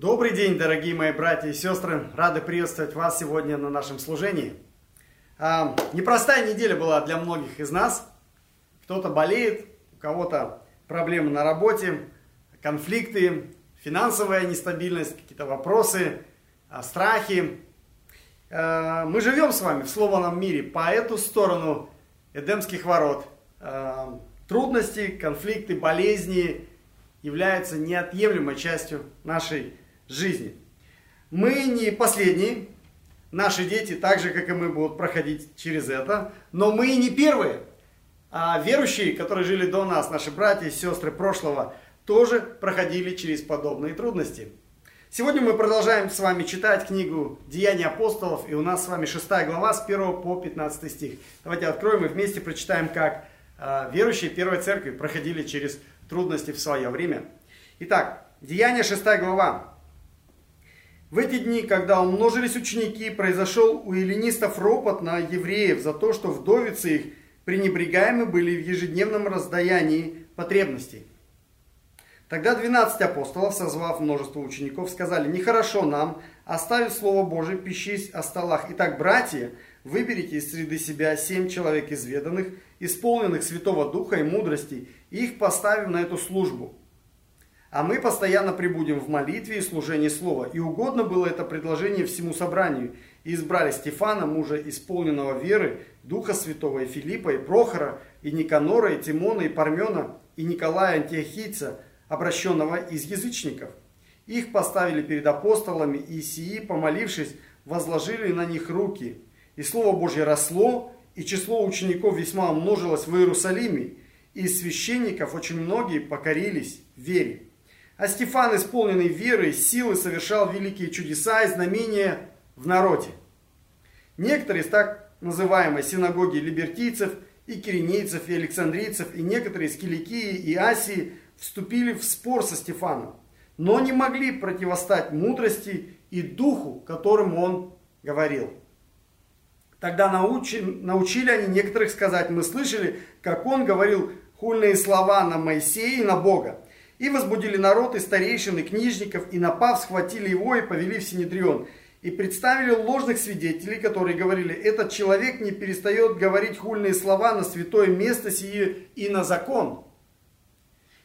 Добрый день, дорогие мои братья и сестры. Рады приветствовать вас сегодня на нашем служении. А, непростая неделя была для многих из нас. Кто-то болеет, у кого-то проблемы на работе, конфликты, финансовая нестабильность, какие-то вопросы, а, страхи. А, мы живем с вами в сломанном мире по эту сторону Эдемских ворот. А, трудности, конфликты, болезни являются неотъемлемой частью нашей. Мы не последние, наши дети, так же, как и мы, будут проходить через это, но мы не первые. А верующие, которые жили до нас, наши братья и сестры прошлого, тоже проходили через подобные трудности. Сегодня мы продолжаем с вами читать книгу «Деяния апостолов», и у нас с вами 6 глава с 1 по 15 стих. Давайте откроем и вместе прочитаем, как э, верующие Первой Церкви проходили через трудности в свое время. Итак, Деяния 6 глава. В эти дни, когда умножились ученики, произошел у эллинистов ропот на евреев за то, что вдовицы их пренебрегаемы были в ежедневном раздаянии потребностей. Тогда 12 апостолов, созвав множество учеников, сказали, нехорошо нам, оставив Слово Божие, пищись о столах. Итак, братья, выберите из среды себя семь человек изведанных, исполненных Святого Духа и мудрости, и их поставим на эту службу – а мы постоянно прибудем в молитве и служении слова. И угодно было это предложение всему собранию. И избрали Стефана, мужа исполненного веры, Духа Святого, и Филиппа, и Прохора, и Никанора, и Тимона, и Пармена, и Николая Антиохийца, обращенного из язычников. Их поставили перед апостолами, и сии, помолившись, возложили на них руки. И Слово Божье росло, и число учеников весьма умножилось в Иерусалиме, и священников очень многие покорились вере. А Стефан, исполненный верой, силы, совершал великие чудеса и знамения в народе. Некоторые из так называемой синагоги либертийцев и киринейцев и александрийцев и некоторые из Киликии и Асии вступили в спор со Стефаном, но не могли противостать мудрости и духу, которым он говорил. Тогда научи, научили они некоторых сказать, мы слышали, как он говорил хульные слова на Моисея и на Бога. И возбудили народ и старейшин, и книжников, и напав, схватили его и повели в Синедрион. И представили ложных свидетелей, которые говорили, этот человек не перестает говорить хульные слова на святое место сие и на закон.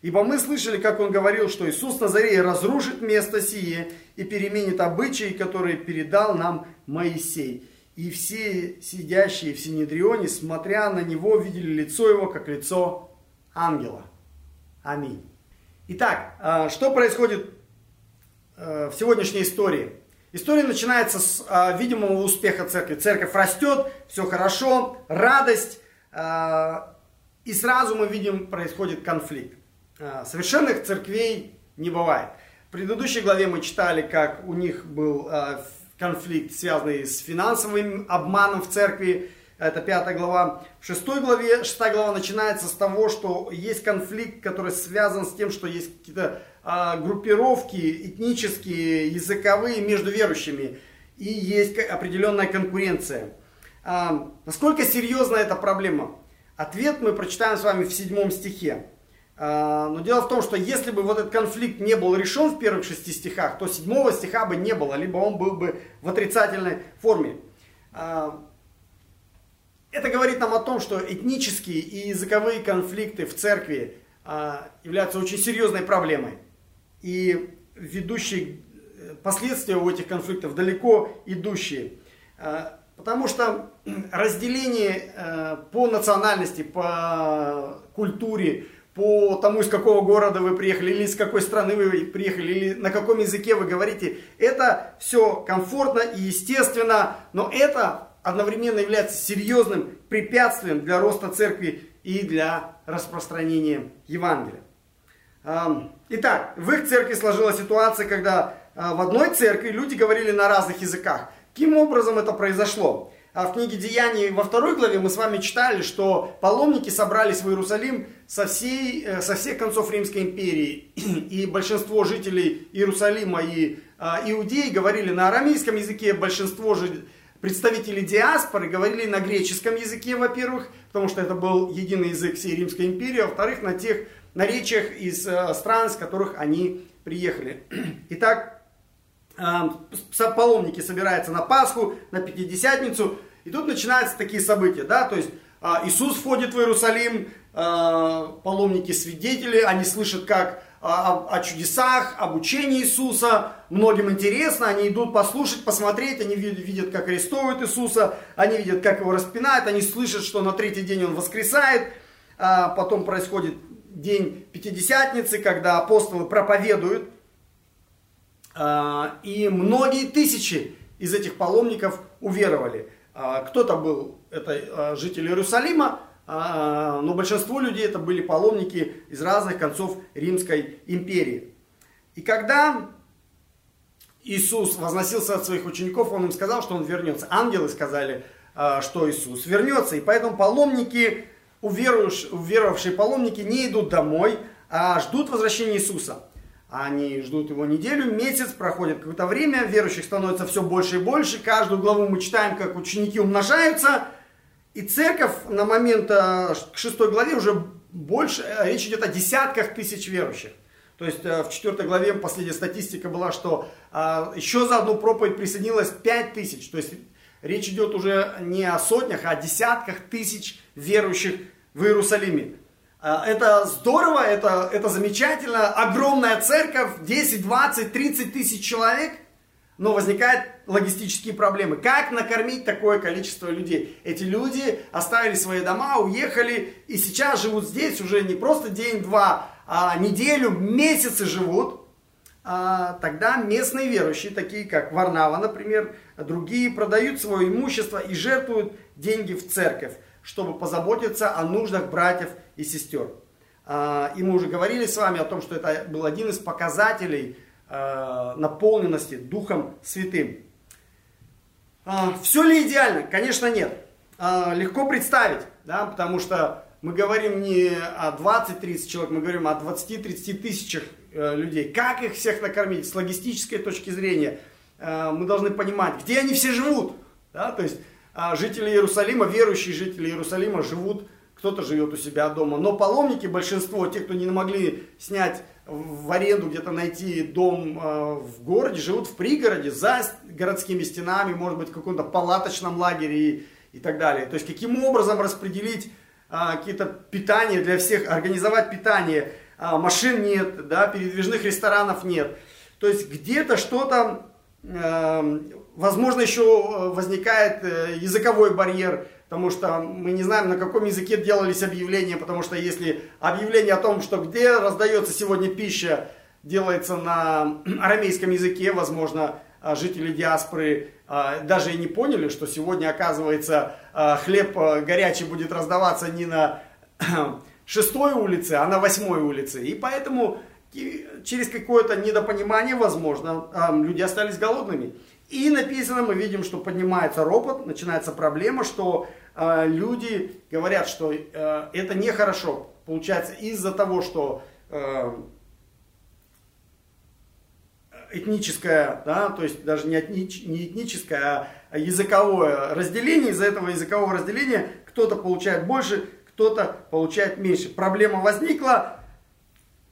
Ибо мы слышали, как он говорил, что Иисус Назарей разрушит место сие и переменит обычаи, которые передал нам Моисей. И все сидящие в Синедрионе, смотря на него, видели лицо его, как лицо ангела. Аминь. Итак, э, что происходит э, в сегодняшней истории? История начинается с э, видимого успеха церкви. Церковь растет, все хорошо, радость. И сразу мы видим, происходит конфликт. Совершенных церквей не бывает. В предыдущей главе мы читали, как у них был конфликт, связанный с финансовым обманом в церкви это пятая глава. В шестой главе, шестая глава начинается с того, что есть конфликт, который связан с тем, что есть какие-то а, группировки этнические, языковые между верующими. И есть определенная конкуренция. А, насколько серьезна эта проблема? Ответ мы прочитаем с вами в седьмом стихе. А, но дело в том, что если бы вот этот конфликт не был решен в первых шести стихах, то седьмого стиха бы не было, либо он был бы в отрицательной форме. А, это говорит нам о том, что этнические и языковые конфликты в церкви а, являются очень серьезной проблемой. И ведущие э, последствия у этих конфликтов далеко идущие. А, потому что разделение э, по национальности, по культуре, по тому, из какого города вы приехали, или из какой страны вы приехали, или на каком языке вы говорите, это все комфортно и естественно, но это одновременно является серьезным препятствием для роста церкви и для распространения Евангелия. Итак, в их церкви сложилась ситуация, когда а, в одной церкви люди говорили на разных языках. Каким образом это произошло? А в книге Деяний во второй главе мы с вами читали, что паломники собрались в Иерусалим со, всей, э, со всех концов Римской империи. И большинство жителей Иерусалима и а, иудеи говорили на арамейском языке, большинство жителей представители диаспоры говорили на греческом языке, во-первых, потому что это был единый язык всей Римской империи, а во-вторых, на тех наречиях из э, стран, с которых они приехали. Итак, паломники собираются на Пасху, на Пятидесятницу, и тут начинаются такие события, да, то есть Иисус входит в Иерусалим, паломники-свидетели, они слышат, как о, о чудесах, об учении Иисуса. Многим интересно, они идут послушать, посмотреть, они видят, как арестовывают Иисуса, они видят, как его распинают, они слышат, что на третий день он воскресает. А потом происходит день Пятидесятницы, когда апостолы проповедуют. А, и многие тысячи из этих паломников уверовали. А, кто-то был, это а, жители Иерусалима, но большинство людей это были паломники из разных концов Римской империи. И когда Иисус возносился от своих учеников, он им сказал, что он вернется. Ангелы сказали, а, что Иисус вернется. И поэтому паломники, уверовавшие паломники не идут домой, а ждут возвращения Иисуса. Они ждут его неделю, месяц, проходит какое-то время, верующих становится все больше и больше. Каждую главу мы читаем, как ученики умножаются – и церковь на момент э, к шестой главе уже больше, э, речь идет о десятках тысяч верующих. То есть э, в четвертой главе последняя статистика была, что еще за одну проповедь присоединилось пять тысяч. То есть речь идет уже не о сотнях, а о десятках тысяч верующих в Иерусалиме. Это здорово, это, это замечательно. Огромная церковь, 10, 20, 30 тысяч человек – но возникают логистические проблемы. Как накормить такое количество людей? Эти люди оставили свои дома, уехали и сейчас живут здесь уже не просто день-два, а неделю, месяцы живут. А, тогда местные верующие, такие как Варнава, например, другие, продают свое имущество и жертвуют деньги в церковь, чтобы позаботиться о нуждах братьев и сестер. А, и мы уже говорили с вами о том, что это был один из показателей наполненности Духом Святым. А, Все ли идеально? Конечно, нет. А, легко представить, да, потому что мы говорим не о 20-30 человек, мы говорим о 20-30 тысячах э, людей. Как их всех накормить с логистической точки зрения? Э, мы должны понимать, где они все живут. Да? То есть а, жители Иерусалима, верующие жители Иерусалима живут, кто-то живет у себя дома. Но паломники, большинство, те, кто не могли снять в аренду где-то найти дом э, в городе, живут в пригороде, за городскими стенами, может быть, в каком-то палаточном лагере и, и так далее. То есть, каким образом распределить э, какие-то питания для всех, организовать питание. Э, машин нет, да, передвижных ресторанов нет. То есть, где-то что-то, э, возможно, еще возникает э, языковой барьер, потому что мы не знаем, на каком языке делались объявления, потому что если объявление о том, что где раздается сегодня пища, делается на арамейском языке, возможно, а, жители диаспоры а, даже и не поняли, что сегодня, оказывается, а, хлеб горячий будет раздаваться не на шестой улице, а на восьмой улице. И поэтому через какое-то недопонимание, возможно, люди остались голодными. И написано, мы видим, что поднимается ропот, начинается проблема, что люди говорят, что э, это нехорошо. Получается, из-за того, что э, этническое, да, то есть даже не, этнич, не этническое, а языковое разделение, из-за этого языкового разделения кто-то получает больше, кто-то получает меньше. Проблема возникла,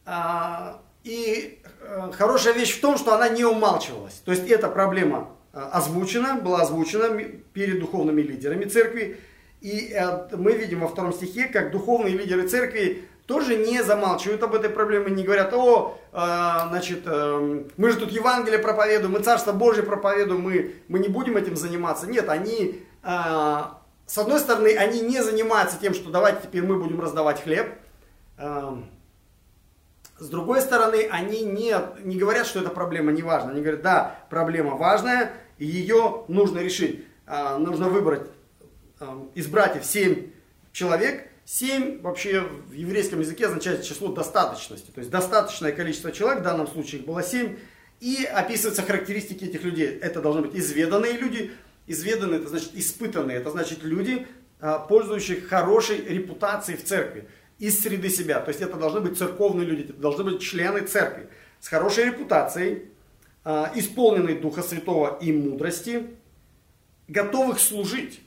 а, и Э, хорошая вещь в том, что она не умалчивалась. То есть эта проблема озвучена, была озвучена перед духовными лидерами церкви. И э, мы видим во втором стихе, как духовные лидеры церкви тоже не замалчивают об этой проблеме, не говорят, о, значит, мы же тут Евангелие проповедуем, мы Царство Божие проповедуем, мы, мы не будем этим заниматься. Нет, они, с одной стороны, они не занимаются тем, что давайте теперь мы будем раздавать хлеб, с другой стороны, они не, не говорят, что эта проблема не важна. Они говорят, да, проблема важная, ее нужно решить. Нужно выбрать из братьев 7 человек. 7 вообще в еврейском языке означает число достаточности. То есть достаточное количество человек, в данном случае их было 7. И описываются характеристики этих людей. Это должны быть изведанные люди. Изведанные, это значит испытанные. Это значит люди, а, пользующие хорошей репутацией в церкви из среды себя. То есть это должны быть церковные люди, это должны быть члены церкви с хорошей репутацией, а, исполненные Духа Святого и мудрости, готовых служить.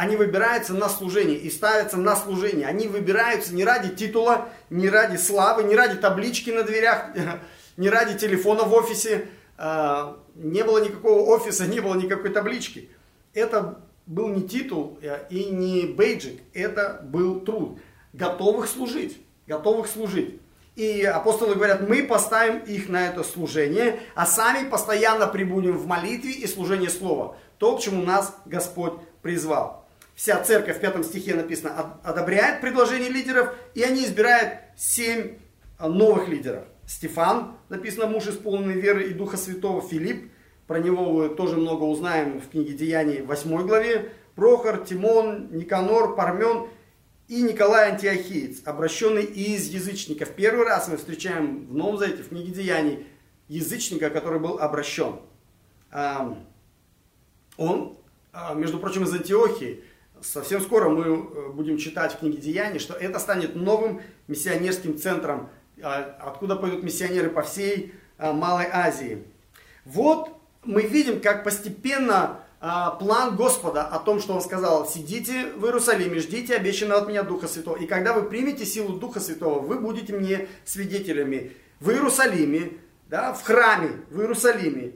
Они выбираются на служение и ставятся на служение. Они выбираются не ради титула, не ради славы, не ради таблички на дверях, не ради телефона в офисе. а, не было никакого офиса, не было никакой таблички. Это был не титул э, и не бейджик, это был труд. Готовых служить, готовых служить. И апостолы говорят, мы поставим их на это служение, а сами постоянно прибудем в молитве и служении слова. То, к чему нас Господь призвал. Вся церковь в пятом стихе написано, одобряет предложение лидеров, и они избирают семь новых лидеров. Стефан, написано, муж исполненный веры и Духа Святого, Филипп, про него вы тоже много узнаем в книге Деяний 8 главе, Прохор, Тимон, Никанор, Пармен и Николай Антиохиец, обращенный из язычников. Первый раз мы встречаем в Новом Завете, в книге Деяний, язычника, который был обращен. Он, а, между прочим, из Антиохии, совсем скоро мы э, будем читать в книге Деяний, что это станет новым миссионерским центром, а, откуда пойдут миссионеры по всей а, Малой Азии. Вот мы видим, как постепенно план Господа о том, что Он сказал, сидите в Иерусалиме, ждите обещанного от меня Духа Святого. И когда вы примете силу Духа Святого, вы будете мне свидетелями в Иерусалиме, да, в храме в Иерусалиме.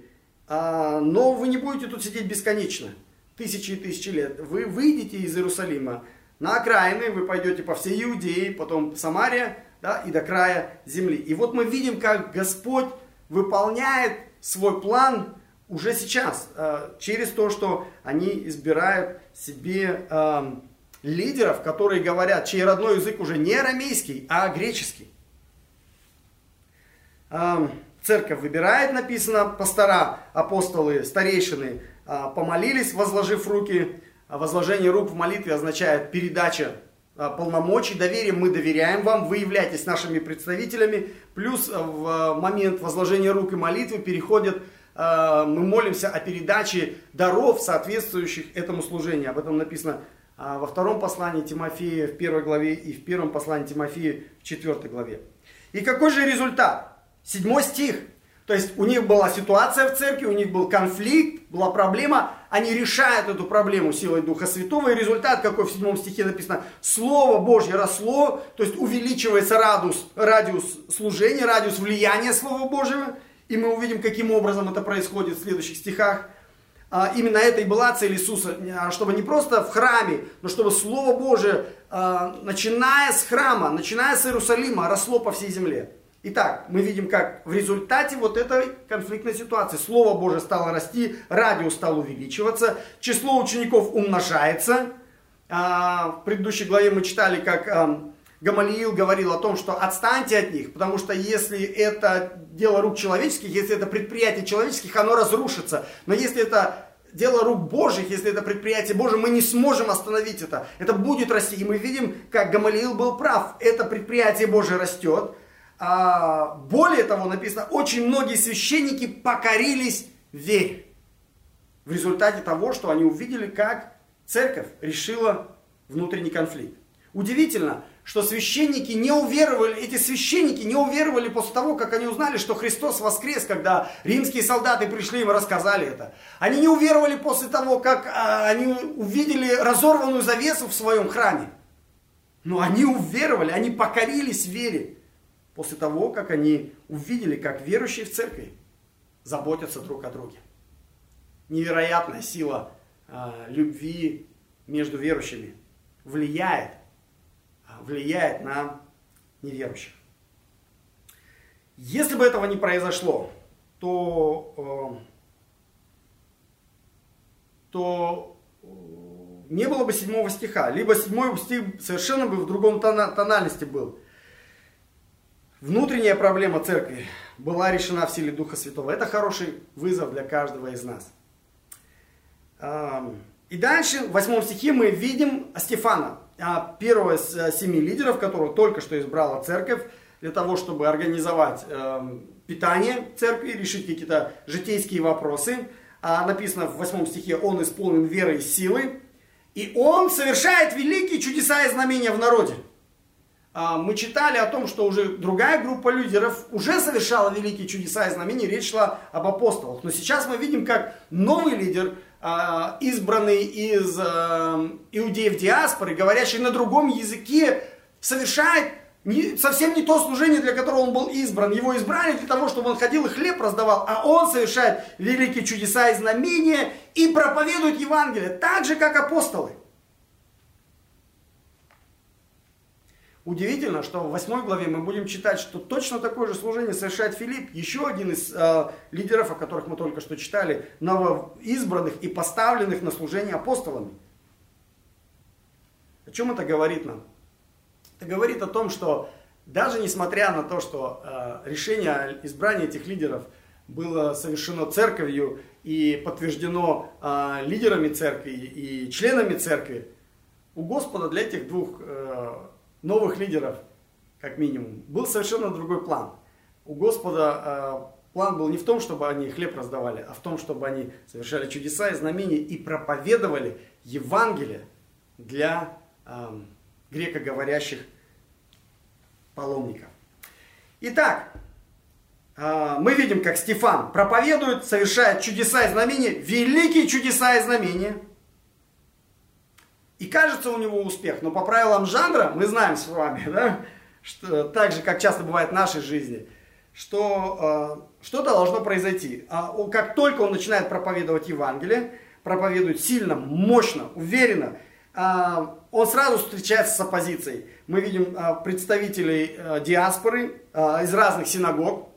Но вы не будете тут сидеть бесконечно тысячи и тысячи лет, вы выйдете из Иерусалима на окраины, вы пойдете по всей Иудее, потом Самария, да, и до края земли. И вот мы видим, как Господь выполняет свой план уже сейчас, э, через то, что они избирают себе э, лидеров, которые говорят, чей родной язык уже не арамейский, а греческий. Э, церковь выбирает, написано, пастора, апостолы, старейшины помолились, возложив руки. А возложение рук в молитве означает передача а, полномочий, доверие, мы доверяем вам, вы являетесь нашими представителями. Плюс в момент возложения рук и молитвы переходит, мы молимся о передаче даров, соответствующих этому служению. Об этом написано во втором послании Тимофея в первой главе и в первом послании Тимофея в четвертой главе. И какой же результат? Седьмой стих – то есть у них была ситуация в церкви, у них был конфликт, была проблема, они решают эту проблему силой Духа Святого, и результат, какой в седьмом стихе написано, Слово Божье росло, то есть увеличивается радиус, радиус служения, радиус влияния Слова Божьего, и мы увидим, каким образом это происходит в следующих стихах. А, именно это и была цель Иисуса, а, чтобы не просто в храме, но чтобы Слово Божие, а, начиная с храма, начиная с Иерусалима, росло по всей земле. Итак, мы видим, как в результате вот этой конфликтной ситуации Слово Божие стало расти, радиус стал увеличиваться, число учеников умножается. А, в предыдущей главе мы читали, как Гамалиил говорил о том, что отстаньте от них, потому что если это дело рук человеческих, если это предприятие человеческих, оно разрушится. Но если это дело рук Божьих, если это предприятие Божие, мы не сможем остановить это. Это будет расти. И мы видим, как Гамалиил был прав. Это предприятие Божие растет. А, более того, написано, очень многие священники покорились вере. В результате того, что они увидели, как церковь решила внутренний конфликт. Удивительно, что священники не уверовали, эти священники не уверовали после того, как они узнали, что Христос воскрес, когда римские солдаты пришли им и рассказали это. Они не уверовали после того, как а, они увидели разорванную завесу в своем храме. Но они уверовали, они покорились вере после того, как они увидели, как верующие в церкви заботятся друг о друге. Невероятная сила э, любви между верующими влияет, а, влияет на неверующих. Если бы этого не произошло, то, э, то э, не было бы седьмого стиха. Либо седьмой стих совершенно бы в другом тональности был. Внутренняя проблема церкви была решена в силе Духа Святого. Это хороший вызов для каждого из нас. И дальше, в восьмом стихе, мы видим Стефана, а, первого из э, семи лидеров, которого только что избрала церковь, для того, чтобы организовать эм, питание церкви, решить какие-то житейские вопросы. А написано в восьмом стихе, он исполнен верой и силой, и он совершает великие чудеса и знамения в народе. А, мы читали о том, что уже другая группа лидеров уже совершала великие чудеса и знамения, речь шла об апостолах. Но сейчас мы видим, как новый лидер, а, избранный из а, иудеев диаспоры, говорящий на другом языке, совершает не, совсем не то служение, для которого он был избран. Его избрали для того, чтобы он ходил и хлеб раздавал, а он совершает великие чудеса и знамения и проповедует Евангелие, так же, как апостолы. Удивительно, что в 8 главе мы будем читать, что точно такое же служение совершает Филипп, еще один из э, лидеров, о которых мы только что читали, новоизбранных и поставленных на служение апостолами. О чем это говорит нам? Это говорит о том, что даже несмотря на то, что э, решение избрания этих лидеров было совершено церковью и подтверждено э, лидерами церкви и членами церкви, у Господа для этих двух э, новых лидеров, как минимум, был совершенно другой план. У Господа э, план был не в том, чтобы они хлеб раздавали, а в том, чтобы они совершали чудеса и знамения и проповедовали Евангелие для э, грекоговорящих паломников. Итак, э, мы видим, как Стефан проповедует, совершает чудеса и знамения, великие чудеса и знамения – и кажется у него успех, но по правилам жанра мы знаем с вами, да, что так же, как часто бывает в нашей жизни, что э, что-то должно произойти. А он, как только он начинает проповедовать Евангелие, проповедует сильно, мощно, уверенно, э, он сразу встречается с оппозицией. Мы видим э, представителей э, диаспоры э, из разных синагог,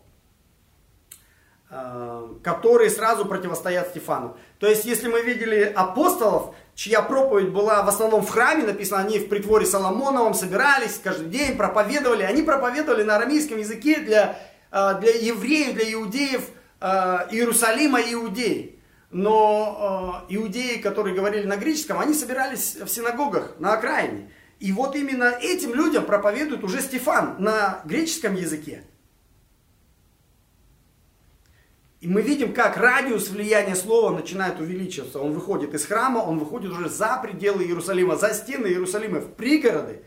э, которые сразу противостоят Стефану. То есть, если мы видели апостолов, чья проповедь была в основном в храме, написано, они в притворе Соломоновом собирались каждый день, проповедовали. Они проповедовали на арамейском языке для, э, для евреев, для иудеев э, Иерусалима и Иудеи. Но э, иудеи, которые говорили на греческом, они собирались в синагогах на окраине. И вот именно этим людям проповедует уже Стефан на греческом языке. И мы видим, как радиус влияния слова начинает увеличиваться. Он выходит из храма, он выходит уже за пределы Иерусалима, за стены Иерусалима, в пригороды.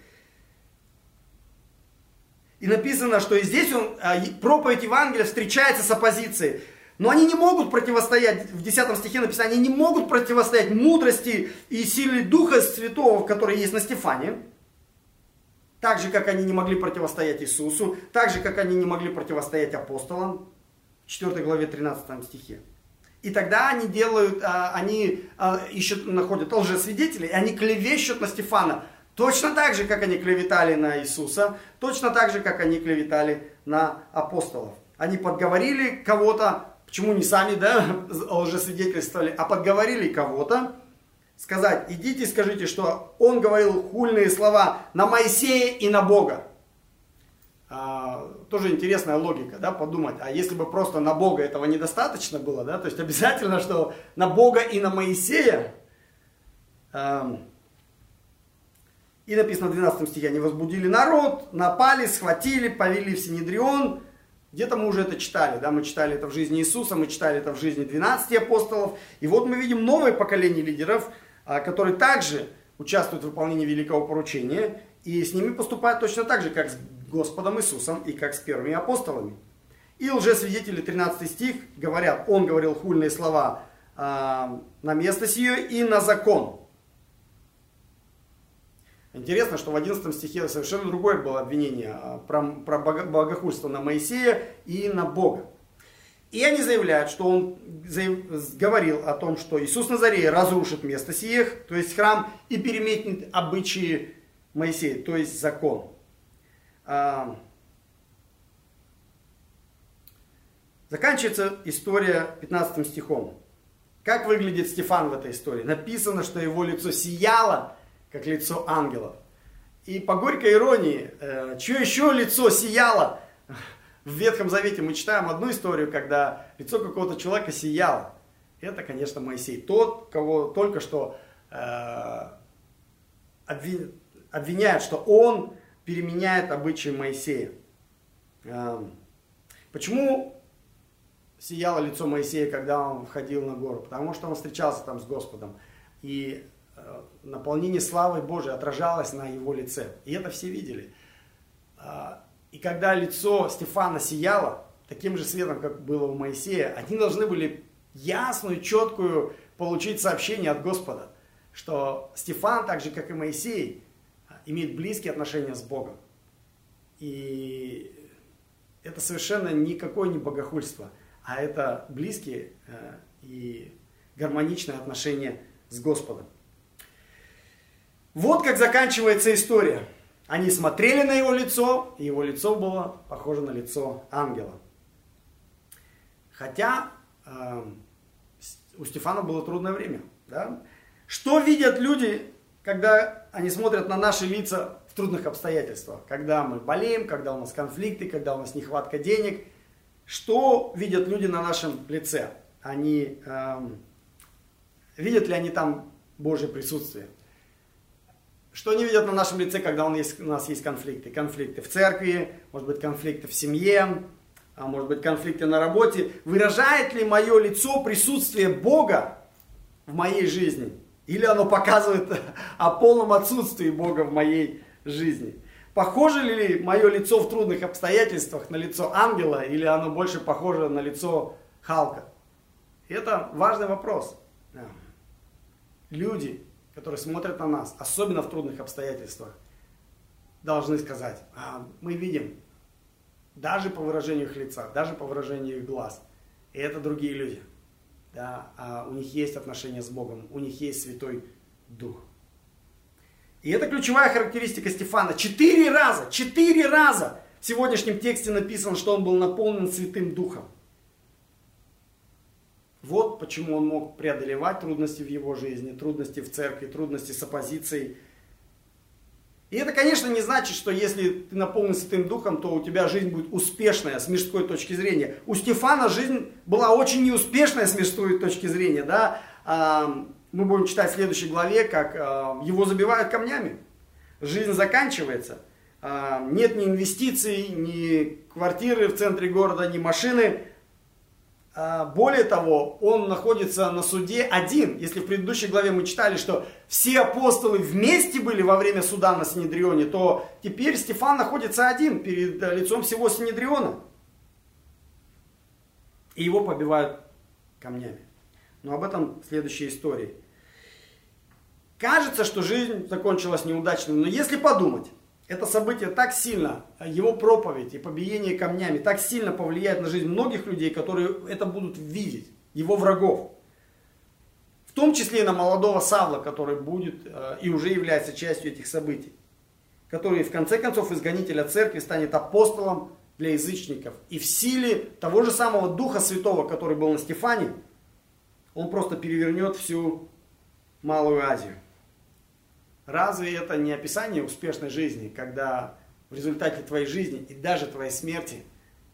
И написано, что и здесь он, а, проповедь Евангелия встречается с оппозицией. Но они не могут противостоять, в 10 стихе написано, они не могут противостоять мудрости и силе Духа Святого, который есть на Стефане. Так же, как они не могли противостоять Иисусу, так же, как они не могли противостоять апостолам. 4 главе 13 стихе. И тогда они делают, а, они а, ищут, находят лжесвидетелей, и они клевещут на Стефана. Точно так же, как они клеветали на Иисуса, точно так же, как они клеветали на апостолов. Они подговорили кого-то, почему не сами, да, лжесвидетельствовали, а подговорили кого-то сказать, идите скажите, что он говорил хульные слова на Моисея и на Бога. Тоже интересная логика, да, подумать, а если бы просто на Бога этого недостаточно было, да, то есть обязательно, что на Бога и на Моисея, э, и написано в 12 стихе, они возбудили народ, напали, схватили, повели в Синедрион, где-то мы уже это читали, да, мы читали это в жизни Иисуса, мы читали это в жизни 12 апостолов, и вот мы видим новое поколение лидеров, а, которые также участвуют в выполнении великого поручения, и с ними поступают точно так же, как с Господом Иисусом и как с первыми апостолами. И лжесвидетели 13 стих говорят, он говорил хульные слова э, на место сие и на закон. Интересно, что в 11 стихе совершенно другое было обвинение а, про, про богохульство на Моисея и на Бога. И они заявляют, что он говорил о том, что Иисус Назарей разрушит место сиех, то есть храм, и переметнет обычаи Моисея, то есть закон. Заканчивается история 15 стихом. Как выглядит Стефан в этой истории? Написано, что его лицо сияло, как лицо ангелов. И по горькой иронии, э, чье еще лицо сияло? В Ветхом Завете мы читаем одну историю, когда лицо какого-то человека сияло. Это, конечно, Моисей. Тот, кого только что э, обвиняют, что он переменяет обычаи Моисея. Эм, почему сияло лицо Моисея, когда он входил на гору? Потому что он встречался там с Господом. И э, наполнение славы Божией отражалось на его лице. И это все видели. Э, и когда лицо Стефана сияло, таким же светом, как было у Моисея, они должны были ясную, четкую получить сообщение от Господа, что Стефан, так же как и Моисей, имеет близкие отношения с Богом. И это совершенно никакое не богохульство, а это близкие э, и гармоничные отношения с Господом. Вот как заканчивается история. Они смотрели на его лицо, и его лицо было похоже на лицо ангела. Хотя э, у Стефана было трудное время. Да? Что видят люди, когда они смотрят на наши лица в трудных обстоятельствах? Когда мы болеем, когда у нас конфликты, когда у нас нехватка денег. Что видят люди на нашем лице? Они э, видят ли они там Божье присутствие? Что они видят на нашем лице, когда у нас есть конфликты? Конфликты в церкви, может быть, конфликты в семье, а может быть, конфликты на работе. Выражает ли мое лицо присутствие Бога в моей жизни? Или оно показывает о полном отсутствии Бога в моей жизни? Похоже ли мое лицо в трудных обстоятельствах на лицо ангела, или оно больше похоже на лицо Халка? Это важный вопрос. Люди которые смотрят на нас, особенно в трудных обстоятельствах, должны сказать, а, мы видим, даже по выражению их лица, даже по выражению их глаз, и это другие люди. Да, а у них есть отношения с Богом, у них есть Святой Дух. И это ключевая характеристика Стефана. Четыре раза, четыре раза в сегодняшнем тексте написано, что он был наполнен Святым Духом. Вот почему он мог преодолевать трудности в его жизни, трудности в церкви, трудности с оппозицией. И это, конечно, не значит, что если ты наполнен Святым Духом, то у тебя жизнь будет успешная с мирской точки зрения. У Стефана жизнь была очень неуспешная с мирской точки зрения. Да? А, мы будем читать в следующей главе, как а, его забивают камнями. Жизнь заканчивается. А, нет ни инвестиций, ни квартиры в центре города, ни машины. А, более того, он находится на суде один. Если в предыдущей главе мы читали, что все апостолы вместе были во время суда на Синедрионе, то теперь Стефан находится один перед э, лицом всего Синедриона. И его побивают камнями. Но об этом в следующей истории. Кажется, что жизнь закончилась неудачно, но если подумать, это событие так сильно, его проповедь и побиение камнями так сильно повлияет на жизнь многих людей, которые это будут видеть, его врагов. В том числе и на молодого Савла, который будет э, и уже является частью этих событий. Который в конце концов изгонителя церкви станет апостолом для язычников. И в силе того же самого Духа Святого, который был на Стефане, он просто перевернет всю Малую Азию. Разве это не описание успешной жизни, когда в результате твоей жизни и даже твоей смерти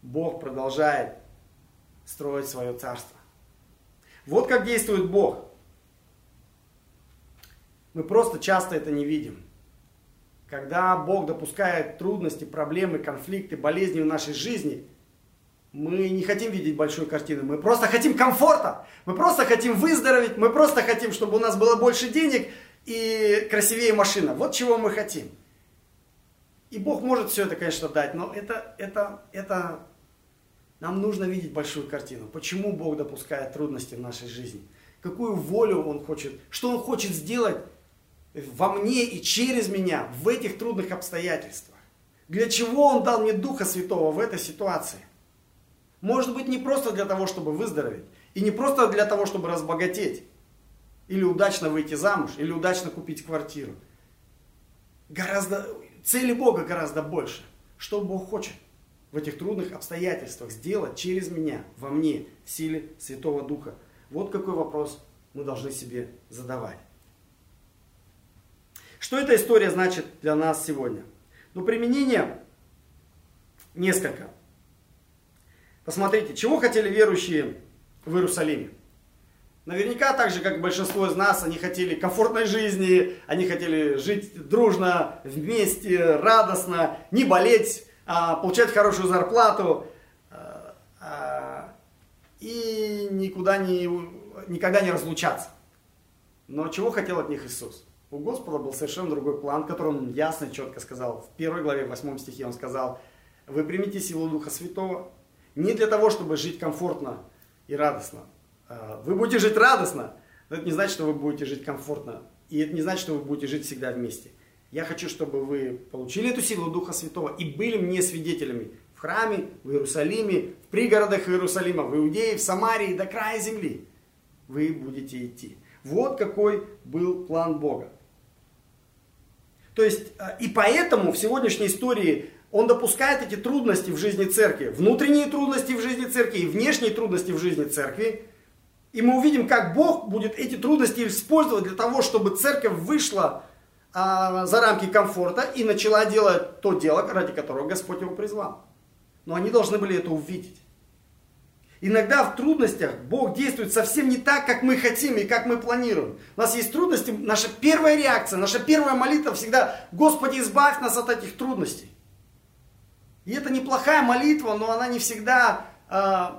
Бог продолжает строить свое царство? Вот как действует Бог. Мы просто часто это не видим. Когда Бог допускает трудности, проблемы, конфликты, болезни в нашей жизни, мы не хотим видеть большую картину, мы просто хотим комфорта, мы просто хотим выздороветь, мы просто хотим, чтобы у нас было больше денег, и красивее машина. Вот чего мы хотим. И Бог может все это, конечно, дать, но это, это, это нам нужно видеть большую картину. Почему Бог допускает трудности в нашей жизни? Какую волю Он хочет, что Он хочет сделать во мне и через меня в этих трудных обстоятельствах? Для чего Он дал мне Духа Святого в этой ситуации? Может быть, не просто для того, чтобы выздороветь, и не просто для того, чтобы разбогатеть, или удачно выйти замуж, или удачно купить квартиру. Гораздо, цели Бога гораздо больше. Что Бог хочет в этих трудных обстоятельствах сделать через меня, во мне, в силе Святого Духа. Вот какой вопрос мы должны себе задавать. Что эта история значит для нас сегодня? Ну, применение несколько. Посмотрите, чего хотели верующие в Иерусалиме? Наверняка так же, как большинство из нас, они хотели комфортной жизни, они хотели жить дружно, вместе, радостно, не болеть, а получать хорошую зарплату а, а, и никуда не, никогда не разлучаться. Но чего хотел от них Иисус? У Господа был совершенно другой план, который он ясно и четко сказал. В первой главе, в восьмом стихе он сказал, вы примите силу Духа Святого не для того, чтобы жить комфортно и радостно, вы будете жить радостно, но это не значит, что вы будете жить комфортно. И это не значит, что вы будете жить всегда вместе. Я хочу, чтобы вы получили эту силу Духа Святого и были мне свидетелями в храме, в Иерусалиме, в пригородах Иерусалима, в Иудее, в Самарии, до края земли. Вы будете идти. Вот какой был план Бога. То есть, э, и поэтому в сегодняшней истории он допускает эти трудности в жизни церкви, внутренние трудности в жизни церкви и внешние трудности в жизни церкви. И мы увидим, как Бог будет эти трудности использовать для того, чтобы церковь вышла а, за рамки комфорта и начала делать то дело, ради которого Господь его призвал. Но они должны были это увидеть. Иногда в трудностях Бог действует совсем не так, как мы хотим и как мы планируем. У нас есть трудности, наша первая реакция, наша первая молитва всегда «Господи, избавь нас от этих трудностей». И это неплохая молитва, но она не всегда, э,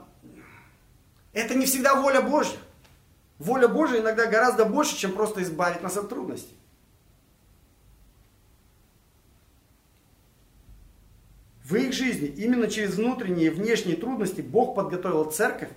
это не всегда воля Божья. Воля Божья иногда гораздо больше, чем просто избавить нас от трудностей. В их жизни именно через внутренние и внешние трудности Бог подготовил церковь,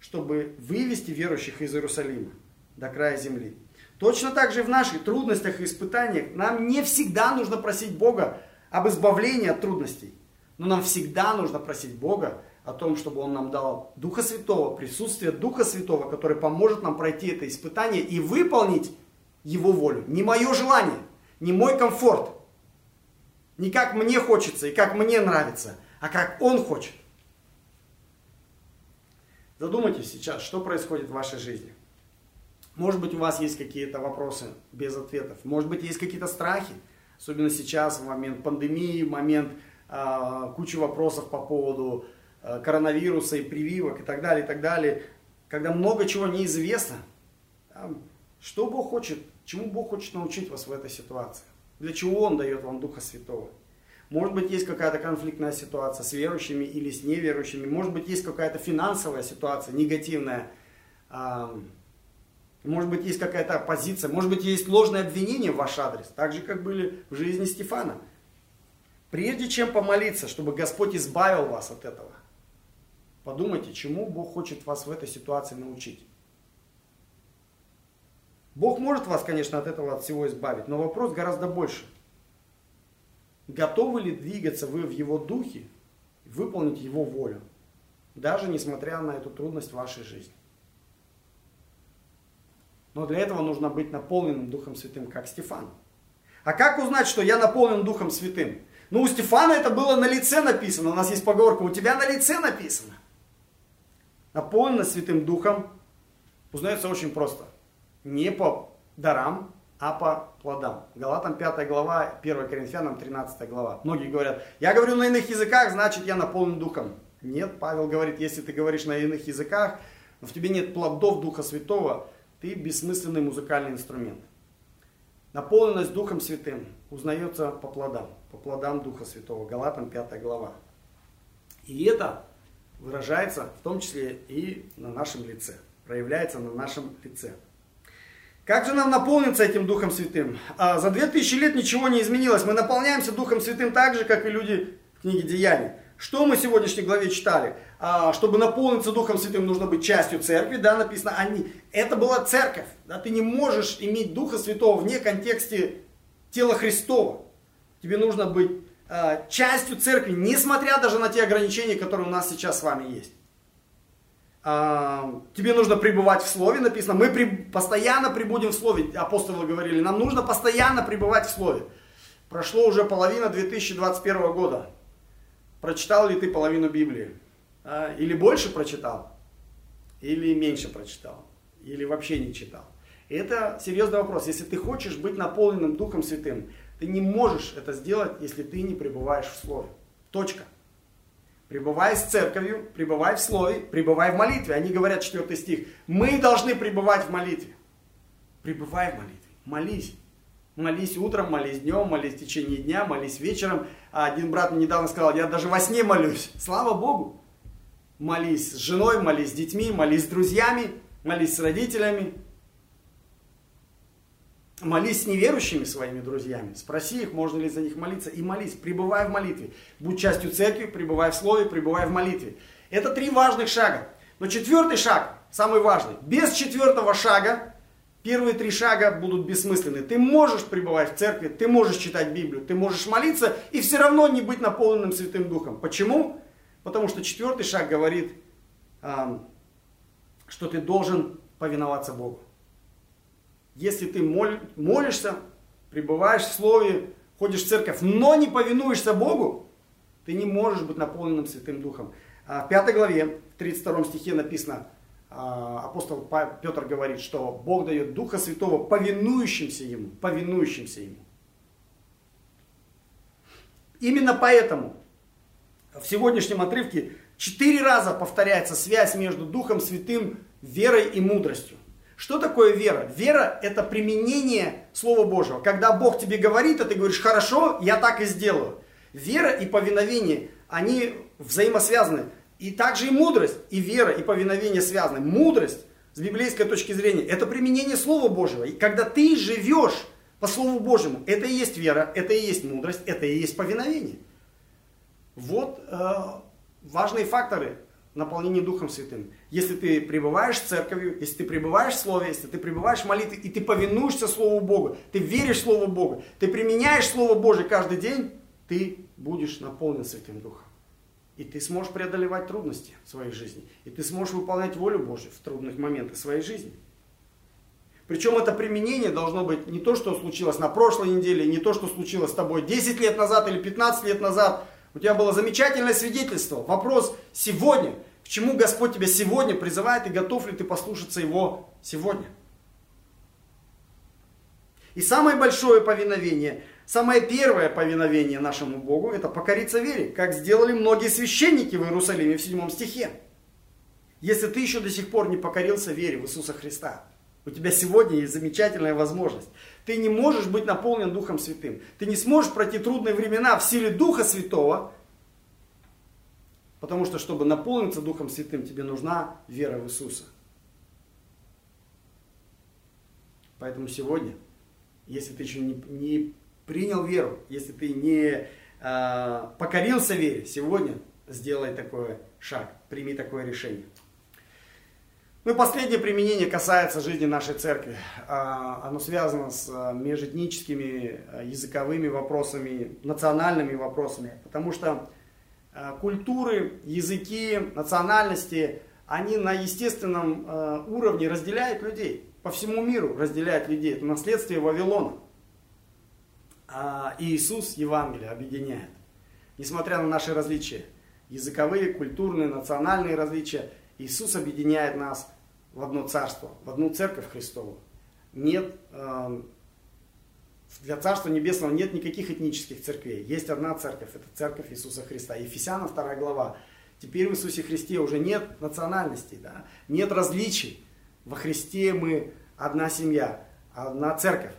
чтобы вывести верующих из Иерусалима до края земли. Точно так же в наших трудностях и испытаниях нам не всегда нужно просить Бога об избавлении от трудностей. Но нам всегда нужно просить Бога о том, чтобы Он нам дал Духа Святого, присутствие Духа Святого, который поможет нам пройти это испытание и выполнить Его волю. Не мое желание, не мой комфорт, не как мне хочется и как мне нравится, а как Он хочет. Задумайтесь сейчас, что происходит в вашей жизни. Может быть, у вас есть какие-то вопросы без ответов. Может быть, есть какие-то страхи. Особенно сейчас, в момент пандемии, в момент э, кучи вопросов по поводу коронавируса и прививок и так далее, и так далее. Когда много чего неизвестно. Э, что Бог хочет, чему Бог хочет научить вас в этой ситуации? Для чего Он дает вам Духа Святого? Может быть, есть какая-то конфликтная ситуация с верующими или с неверующими. Может быть, есть какая-то финансовая ситуация негативная. Может быть, есть какая-то оппозиция. Может быть, есть ложное обвинение в ваш адрес. Так же, как были в жизни Стефана. Прежде чем помолиться, чтобы Господь избавил вас от этого, подумайте, чему Бог хочет вас в этой ситуации научить. Бог может вас, конечно, от этого от всего избавить, но вопрос гораздо больше. Готовы ли двигаться вы в Его духе, выполнить Его волю, даже несмотря на эту трудность в вашей жизни? Но для этого нужно быть наполненным Духом Святым, как Стефан. А как узнать, что я наполнен Духом Святым? Ну, у Стефана это было на лице написано. У нас есть поговорка, у тебя на лице написано. Наполненность Святым Духом узнается очень просто не по дарам, а по плодам. Галатам 5 глава, 1 Коринфянам 13 глава. Многие говорят, я говорю на иных языках, значит я наполнен духом. Нет, Павел говорит, если ты говоришь на иных языках, но в тебе нет плодов Духа Святого, ты бессмысленный музыкальный инструмент. Наполненность Духом Святым узнается по плодам, по плодам Духа Святого. Галатам 5 глава. И это выражается в том числе и на нашем лице, проявляется на нашем лице. Как же нам наполниться этим Духом Святым? А, за 2000 лет ничего не изменилось. Мы наполняемся Духом Святым так же, как и люди в книге Деяний. Что мы в сегодняшней главе читали? А, чтобы наполниться Духом Святым, нужно быть частью церкви, да, написано, они, это была церковь, да, ты не можешь иметь Духа Святого вне контексте тела Христова. Тебе нужно быть частью церкви, несмотря даже на те ограничения, которые у нас сейчас с вами есть. А, тебе нужно пребывать в Слове, написано, мы постоянно прибудем в Слове, апостолы говорили, нам нужно постоянно пребывать в Слове. Прошло уже половина 2021 года. Прочитал ли ты половину Библии? А, или больше прочитал? Или меньше прочитал? Или вообще не читал? Это серьезный вопрос. Если ты хочешь быть наполненным Духом Святым, ты не можешь это сделать, если ты не пребываешь в Слове. Точка. Пребывай с церковью, пребывай в слове, пребывай в молитве. Они говорят, 4 стих, мы должны пребывать в молитве. Пребывай в молитве, молись. Молись утром, молись днем, молись в течение дня, молись вечером. А один брат мне недавно сказал, я даже во сне молюсь. Слава Богу. Молись с женой, молись с детьми, молись с друзьями, молись с родителями, Молись с неверующими своими друзьями, спроси их, можно ли за них молиться, и молись, пребывай в молитве. Будь частью церкви, пребывай в слове, пребывай в молитве. Это три важных шага. Но четвертый шаг, самый важный. Без четвертого шага Первые три шага будут бессмысленны. Ты можешь пребывать в церкви, ты можешь читать Библию, ты можешь молиться и все равно не быть наполненным Святым Духом. Почему? Потому что четвертый шаг говорит, что ты должен повиноваться Богу. Если ты молишься, пребываешь в Слове, ходишь в церковь, но не повинуешься Богу, ты не можешь быть наполненным Святым Духом. А в пятой главе, в 32 стихе написано, а, апостол Петр говорит, что Бог дает Духа Святого повинующимся Ему, повинующимся Ему. Именно поэтому в сегодняшнем отрывке четыре раза повторяется связь между Духом Святым, верой и мудростью. Что такое вера? Вера – это применение Слова Божьего. Когда Бог тебе говорит, а ты говоришь, хорошо, я так и сделаю. Вера и повиновение, они взаимосвязаны. И также и мудрость, и вера, и повиновение связаны. Мудрость, с библейской точки зрения, это применение Слова Божьего. И когда ты живешь по Слову Божьему, это и есть вера, это и есть мудрость, это и есть повиновение. Вот э, важные факторы наполнения Духом Святым. Если ты пребываешь в церковью, если ты пребываешь в Слове, если ты пребываешь в молитве, и ты повинуешься Слову Бога, ты веришь в Слово Бога, ты применяешь Слово Божье каждый день, ты будешь наполнен Святым Духом. И ты сможешь преодолевать трудности в своей жизни. И ты сможешь выполнять волю Божью в трудных моментах своей жизни. Причем это применение должно быть не то, что случилось на прошлой неделе, не то, что случилось с тобой 10 лет назад или 15 лет назад. У тебя было замечательное свидетельство. Вопрос сегодня. К чему Господь тебя сегодня призывает и готов ли ты послушаться Его сегодня? И самое большое повиновение Самое первое повиновение нашему Богу – это покориться вере, как сделали многие священники в Иерусалиме в 7 стихе. Если ты еще до сих пор не покорился вере в Иисуса Христа, у тебя сегодня есть замечательная возможность. Ты не можешь быть наполнен Духом Святым. Ты не сможешь пройти трудные времена в силе Духа Святого, потому что, чтобы наполниться Духом Святым, тебе нужна вера в Иисуса. Поэтому сегодня, если ты еще не, не принял веру, если ты не э, покорился вере, сегодня сделай такой шаг, прими такое решение. Ну и последнее применение касается жизни нашей церкви. А, оно связано с а, межэтническими языковыми вопросами, национальными вопросами. Потому что культуры, языки, национальности, они на естественном уровне разделяют людей. По всему миру разделяют людей. Это наследствие Вавилона а Иисус Евангелие объединяет. Несмотря на наши различия, языковые, культурные, национальные различия, Иисус объединяет нас в одно царство, в одну церковь Христову. Нет, э, для Царства Небесного нет никаких этнических церквей. Есть одна церковь, это церковь Иисуса Христа. Ефесяна 2 глава. Теперь в Иисусе Христе уже нет национальностей, да? нет различий. Во Христе мы одна семья, одна церковь.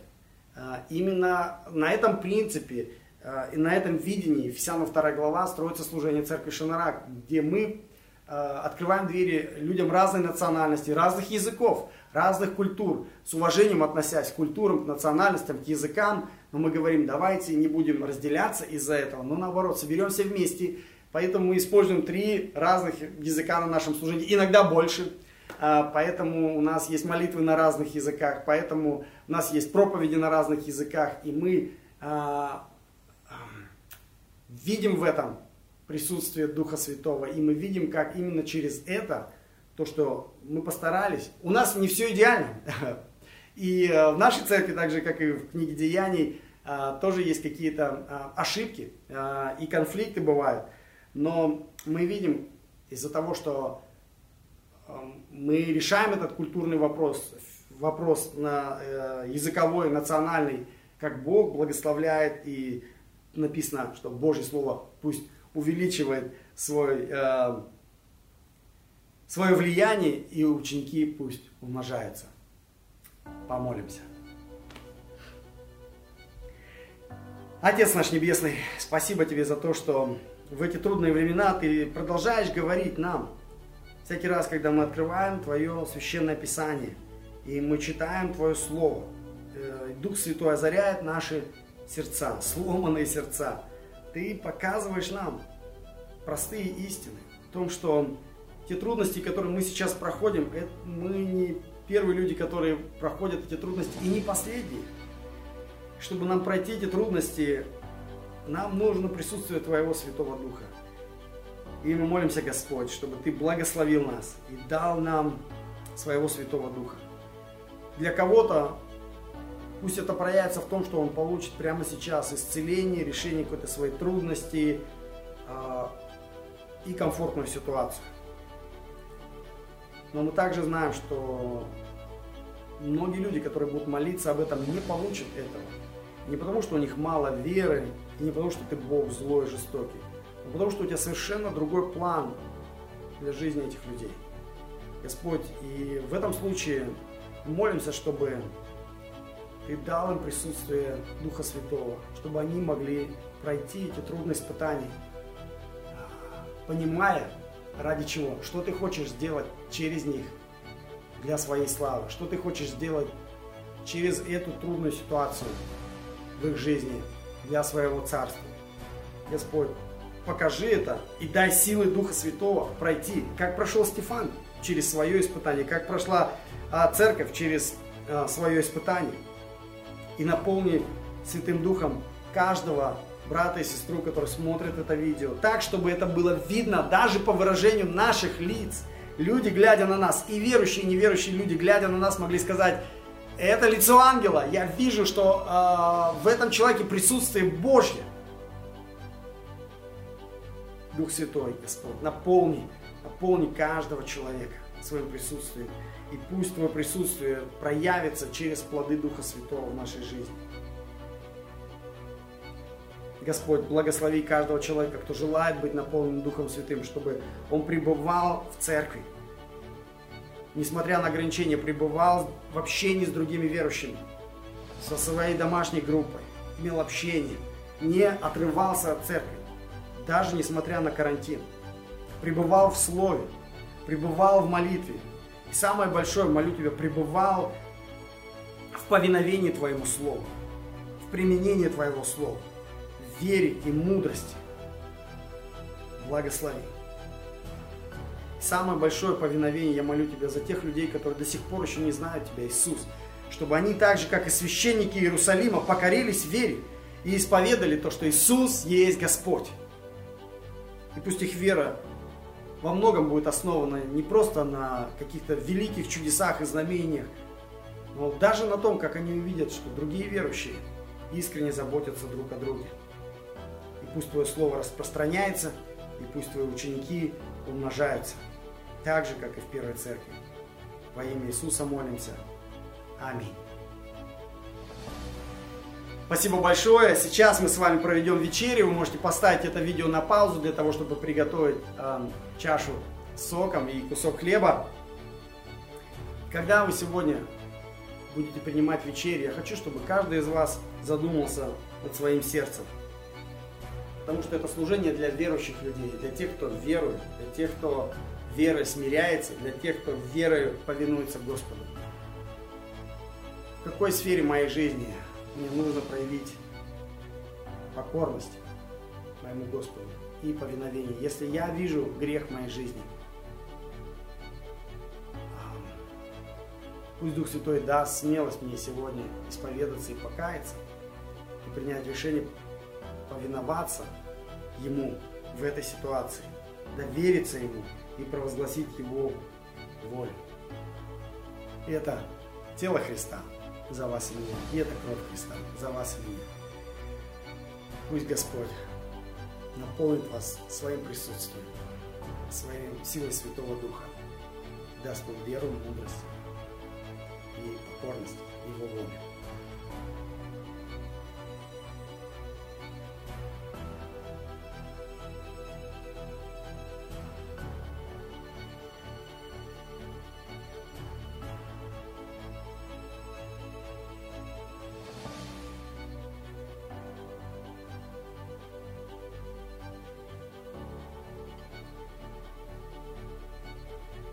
А, именно на этом принципе а, и на этом видении Ефесянам 2 глава строится служение церкви Шанарак, где мы открываем двери людям разной национальности, разных языков, разных культур, с уважением относясь к культурам, к национальностям, к языкам, но мы говорим, давайте не будем разделяться из-за этого, но наоборот, соберемся вместе, поэтому мы используем три разных языка на нашем служении, иногда больше, поэтому у нас есть молитвы на разных языках, поэтому у нас есть проповеди на разных языках, и мы а, видим в этом присутствие Духа Святого, и мы видим, как именно через это, то, что мы постарались, у нас не все идеально. И а, в нашей церкви, так же, как и в книге Деяний, а, тоже есть какие-то ошибки и конфликты бывают. Но мы видим из-за того, что мы решаем этот культурный вопрос вопрос на э, языковой, национальный, как Бог благословляет и написано, что Божье Слово пусть увеличивает свой, э, свое влияние и ученики пусть умножаются. Помолимся. Отец наш Небесный, спасибо Тебе за то, что в эти трудные времена Ты продолжаешь говорить нам. Всякий раз, когда мы открываем Твое Священное Писание – и мы читаем Твое Слово. Э, Дух Святой озаряет наши сердца, сломанные сердца. Ты показываешь нам простые истины о том, что те трудности, которые мы сейчас проходим, это мы не первые люди, которые проходят эти трудности, и не последние. Чтобы нам пройти эти трудности, нам нужно присутствие Твоего Святого Духа. И мы молимся, Господь, чтобы Ты благословил нас и дал нам своего Святого Духа. Для кого-то пусть это проявится в том, что он получит прямо сейчас исцеление, решение какой-то своей трудности э, и комфортную ситуацию. Но мы также знаем, что многие люди, которые будут молиться об этом, не получат этого. Не потому, что у них мало веры, и не потому, что ты Бог злой и жестокий, но потому, что у тебя совершенно другой план для жизни этих людей. Господь, и в этом случае молимся, чтобы Ты дал им присутствие Духа Святого, чтобы они могли пройти эти трудные испытания, понимая, ради чего, что ты хочешь сделать через них для своей славы, что ты хочешь сделать через эту трудную ситуацию в их жизни для своего царства. Господь, покажи это и дай силы Духа Святого пройти, как прошел Стефан через свое испытание, как прошла а, церковь через а, свое испытание. И наполни Святым Духом каждого брата и сестру, которые смотрят это видео, так, чтобы это было видно даже по выражению наших лиц. Люди, глядя на нас, и верующие, и неверующие люди, глядя на нас, могли сказать, это лицо ангела. Я вижу, что э, в этом человеке присутствие Божье. Дух Святой, Господь, наполни, наполни каждого человека своим присутствием. И пусть Твое присутствие проявится через плоды Духа Святого в нашей жизни. Господь, благослови каждого человека, кто желает быть наполненным Духом Святым, чтобы он пребывал в церкви, несмотря на ограничения, пребывал в общении с другими верующими, со своей домашней группой, имел общение, не отрывался от церкви, даже несмотря на карантин, пребывал в Слове, пребывал в молитве. Самое большое, молю Тебя, пребывал в повиновении Твоему Слову, в применении Твоего Слова, в вере и мудрости. Благослови самое большое повиновение я молю Тебя за тех людей, которые до сих пор еще не знают Тебя, Иисус. Чтобы они так же, как и священники Иерусалима, покорились вере и исповедали то, что Иисус есть Господь. И пусть их вера во многом будет основана не просто на каких-то великих чудесах и знамениях, но даже на том, как они увидят, что другие верующие искренне заботятся друг о друге. И пусть Твое Слово распространяется, и пусть Твои ученики умножаются так же, как и в Первой Церкви. Во имя Иисуса молимся. Аминь. Спасибо большое. Сейчас мы с вами проведем вечерю. Вы можете поставить это видео на паузу для того, чтобы приготовить э, чашу с соком и кусок хлеба. Когда вы сегодня будете принимать вечерю, я хочу, чтобы каждый из вас задумался над своим сердцем. Потому что это служение для верующих людей, для тех, кто верует, для тех, кто верой смиряется, для тех, кто верой повинуется Господу. В какой сфере моей жизни мне нужно проявить покорность моему Господу и повиновение, если я вижу грех в моей жизни. Пусть Дух Святой даст смелость мне сегодня исповедаться и покаяться, и принять решение повиноваться Ему в этой ситуации, довериться Ему и провозгласить Его волю. Это тело Христа за вас и меня, и это кровь Христа за вас и меня. Пусть Господь наполнит вас своим присутствием, своей силой Святого Духа, даст вам веру, мудрость и покорность Его воле.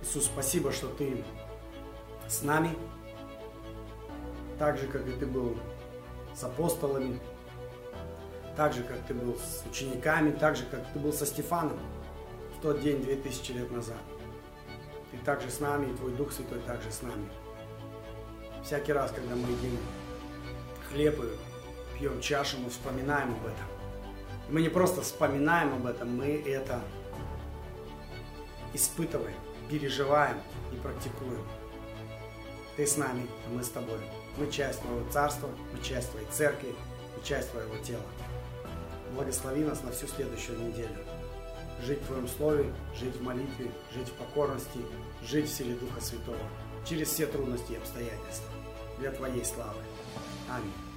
Иисус, спасибо, что Ты с нами, так же, как и Ты был с апостолами, так же, как Ты был с учениками, так же, как Ты был со Стефаном в тот день 2000 лет назад. Ты также с нами, и Твой Дух Святой также с нами. Всякий раз, когда мы едим хлеб и пьем чашу, мы вспоминаем об этом. И мы не просто вспоминаем об этом, мы это испытываем, переживаем и практикуем. Ты с нами, а мы с тобой. Мы часть Твоего Царства, мы часть Твоей Церкви, мы часть Твоего тела. Благослови нас на всю следующую неделю. Жить в Твоем Слове, жить в молитве, жить в покорности, жить в силе Духа Святого. Через все трудности и обстоятельства. Для Твоей славы. Аминь.